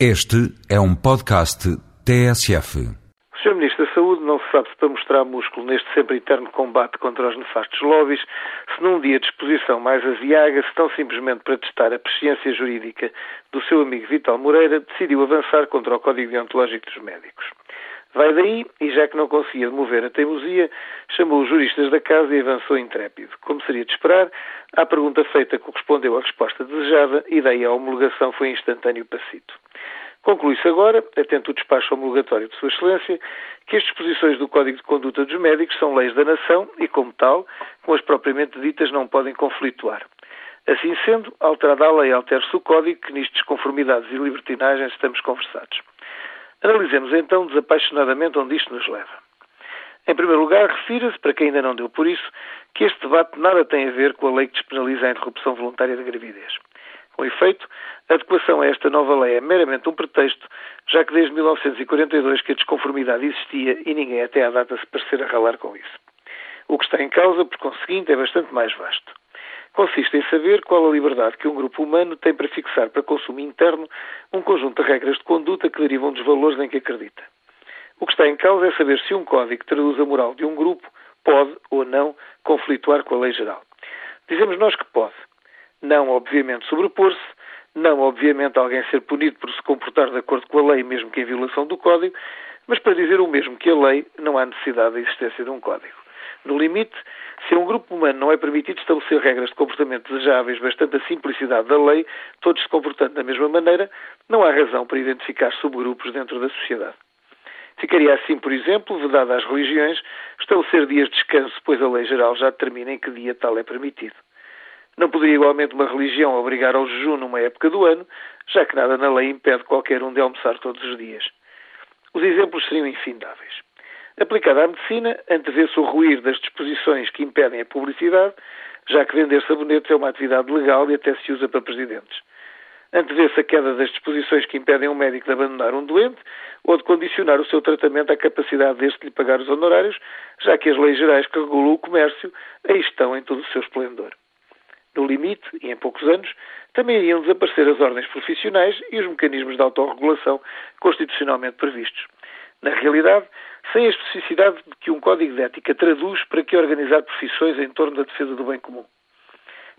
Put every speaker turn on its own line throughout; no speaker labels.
Este é um podcast TSF.
O Sr. Ministro da Saúde não se sabe se para mostrar músculo neste sempre eterno combate contra os nefastos lobbies, se num dia de exposição mais aziaga, se tão simplesmente para testar a presciência jurídica do seu amigo Vital Moreira, decidiu avançar contra o Código Deontológico dos Médicos. Vai daí, e já que não conseguia demover a teimosia, chamou os juristas da casa e avançou intrépido. Como seria de esperar, à pergunta feita correspondeu a resposta desejada e daí a homologação foi instantâneo passito. Conclui-se agora, atento o despacho homologatório de Sua Excelência, que as disposições do Código de Conduta dos Médicos são leis da nação e, como tal, com as propriamente ditas não podem conflituar. Assim sendo, alterada a lei, altere-se o Código, que nisto desconformidades e libertinagens estamos conversados. Analisemos então desapaixonadamente onde isto nos leva. Em primeiro lugar, refira-se, para quem ainda não deu por isso, que este debate nada tem a ver com a lei que despenaliza a interrupção voluntária da gravidez. Com efeito, a adequação a esta nova lei é meramente um pretexto, já que desde 1942 que a desconformidade existia e ninguém até à data se parecer a ralar com isso. O que está em causa, por conseguinte, é bastante mais vasto. Consiste em saber qual a liberdade que um grupo humano tem para fixar para consumo interno um conjunto de regras de conduta que derivam dos valores em que acredita. O que está em causa é saber se um código que traduz a moral de um grupo pode ou não conflituar com a lei geral. Dizemos nós que pode. Não, obviamente, sobrepor-se, não, obviamente, alguém ser punido por se comportar de acordo com a lei, mesmo que em violação do Código, mas para dizer o mesmo que a lei, não há necessidade da existência de um Código. No limite, se a um grupo humano não é permitido estabelecer regras de comportamento desejáveis, bastante a simplicidade da lei, todos se comportando da mesma maneira, não há razão para identificar subgrupos dentro da sociedade. Ficaria assim, por exemplo, vedado às religiões estabelecer dias de descanso, pois a lei geral já determina em que dia tal é permitido. Não poderia igualmente uma religião obrigar ao jejum numa época do ano, já que nada na lei impede qualquer um de almoçar todos os dias. Os exemplos seriam infindáveis. Aplicada à medicina, antevê-se o ruir das disposições que impedem a publicidade, já que vender sabonetes é uma atividade legal e até se usa para presidentes. Antevê-se a queda das disposições que impedem um médico de abandonar um doente ou de condicionar o seu tratamento à capacidade deste de lhe pagar os honorários, já que as leis gerais que regulam o comércio aí estão em todo o seu esplendor. No limite, e em poucos anos, também iriam desaparecer as ordens profissionais e os mecanismos de autorregulação constitucionalmente previstos. Na realidade, sem a especificidade de que um código de ética traduz para que organizar profissões em torno da defesa do bem comum.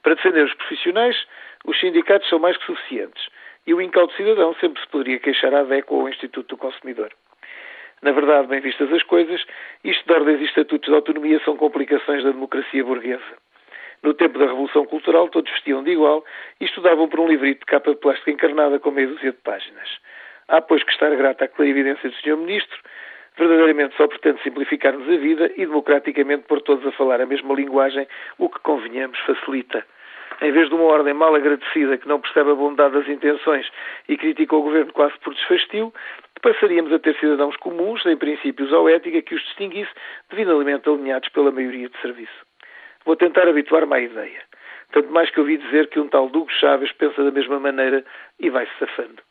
Para defender os profissionais, os sindicatos são mais que suficientes e o incauto cidadão sempre se poderia queixar à DECO ou ao Instituto do Consumidor. Na verdade, bem vistas as coisas, isto de ordens e estatutos de autonomia são complicações da democracia burguesa. No tempo da Revolução Cultural, todos vestiam de igual e estudavam por um livrito de capa de plástico encarnada com meia dúzia de páginas. Há, pois, que estar grata à clarividência do Sr. Ministro, verdadeiramente só pretende simplificar-nos a vida e democraticamente pôr todos a falar a mesma linguagem, o que, convenhamos, facilita. Em vez de uma ordem mal agradecida que não percebe a bondade das intenções e critica o governo quase por desfastio, passaríamos a ter cidadãos comuns, sem princípios ou ética que os distinguisse, devidamente alinhados pela maioria de serviço. Vou tentar habituar-me à ideia. Tanto mais que ouvi dizer que um tal Dugo Chaves pensa da mesma maneira e vai-se safando.